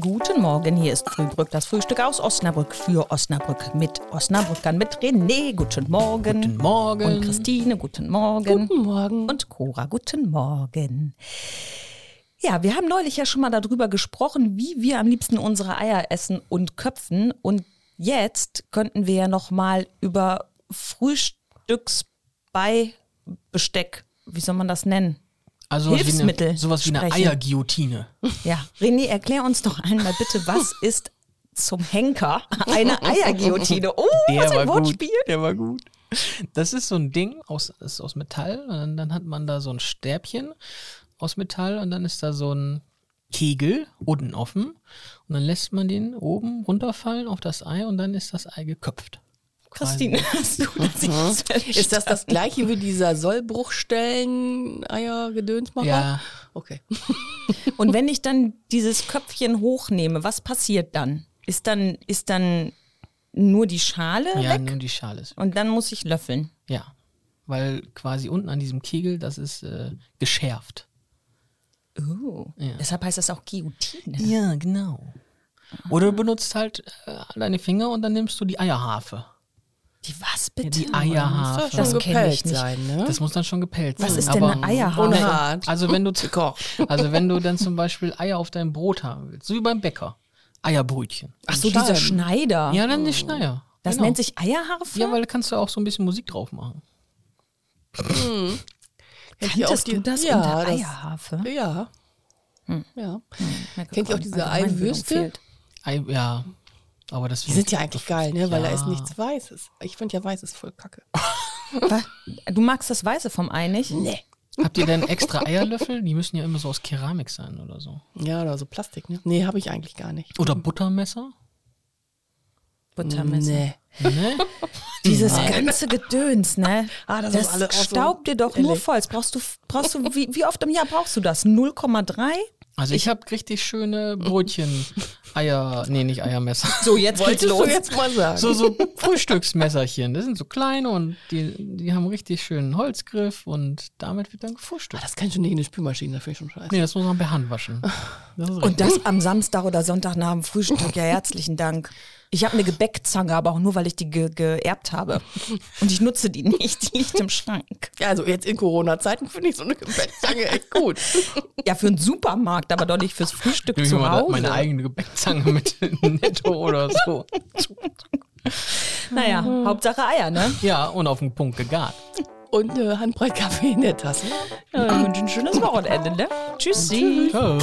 Guten Morgen, hier ist Frühbrück, das Frühstück aus Osnabrück für Osnabrück mit Osnabrückern, mit René, guten Morgen. Guten Morgen. Und Christine, guten Morgen. Guten Morgen. Und Cora, guten Morgen. Ja, wir haben neulich ja schon mal darüber gesprochen, wie wir am liebsten unsere Eier essen und köpfen. Und jetzt könnten wir ja noch mal über Frühstücksbeibesteck, wie soll man das nennen? Also sowas Hilfsmittel Wie eine, sowas wie eine sprechen. Eierguillotine. Ja, René, erklär uns doch einmal bitte, was ist zum Henker eine Eierguillotine? Oh, was ein Wortspiel. gut. Der war gut. Das ist so ein Ding aus, ist aus Metall und dann, dann hat man da so ein Stäbchen aus Metall und dann ist da so ein Kegel unten offen und dann lässt man den oben runterfallen auf das Ei und dann ist das Ei geköpft. Christine, hast du das jetzt Ist das das gleiche wie dieser Sollbruchstellen-Eier-Gedönsmacher? Ja, Okay. Und wenn ich dann dieses Köpfchen hochnehme, was passiert dann? Ist dann, ist dann nur die Schale ja, weg nur die Schale ist. und dann muss ich löffeln? Ja, weil quasi unten an diesem Kegel, das ist äh, geschärft. Oh, Ja. deshalb heißt das auch Guillotine. Ja, genau. Oder du benutzt halt äh, deine Finger und dann nimmst du die Eierharfe. Die was Ja, bitte? die Muss Eierharfe. doch schon Das kenn ich gepellt nicht. sein, ne? Das muss dann schon gepellt sein. was ist denn aber, eine Eierharfe? Unhart. Also wenn du also wenn du dann zum Beispiel Eier auf deinem Brot haben willst, so wie beim Bäcker, Eierbrötchen. Ach so, diese Scheiben. Schneider. Ja, dann die Schneier. das Genau. nennt sich Eierharfe? Ja, weil da kannst du auch so ein bisschen Musik drauf machen. Kennt ihr auch Kanntest die- du das ja, unter das- Eierharfe? Ja. Ja. Merke Kennt ihr auch diese Eiwürste? Ei, ja, aber das Die sind ja eigentlich geil, ne? Weil da ist Ja. nichts Weißes. Ich finde ja Weiß ist voll kacke. Du magst das Weiße vom Ei nicht? Nee. Habt ihr denn extra Eierlöffel? Die müssen ja immer so aus Keramik sein oder so. Ja, oder so Plastik, ne? Nee, habe ich eigentlich gar nicht. Oder Buttermesser? Buttermesser. Nee. Ne? Dieses ganze Gedöns, ne? Ah, das das ist alles auch so staubt dir doch nur voll. Das Brauchst du, brauchst du wie, wie oft im Jahr brauchst du das? 0,3? Also ich habe richtig schöne Brötchen, Eier, nee, nicht Eiermesser. So, jetzt geht's Wolltest los. du jetzt mal sagen? So, so Frühstücksmesserchen. Das sind so kleine und die, die haben richtig schönen Holzgriff und damit wird dann Ah, gefrühstückt. das kannst du nicht in eine Spülmaschine, das finde ich schon scheiße. Nee, das muss man per Hand waschen. Das Und das am Samstag oder Sonntag nach dem Frühstück. Ja, herzlichen Dank. Ich habe eine Gebäckzange, aber auch nur, weil ich die ge geerbt habe. Und ich nutze die nicht. Die liegt im Schrank. Ja, also jetzt in Corona-Zeiten finde ich so eine Gebäckzange echt gut. Ja, für einen Supermarkt, aber doch nicht fürs Frühstück Ich zu Hause. meine eigene Gebäckzange mit Netto oder so. Naja, Hauptsache Eier, ne? Ja, und auf den Punkt gegart. Und äh, Handbreit Kaffee in der Tasse. Ja, ich wünsche ein schönes Wochenende, ne? Tschüssi. Ciao.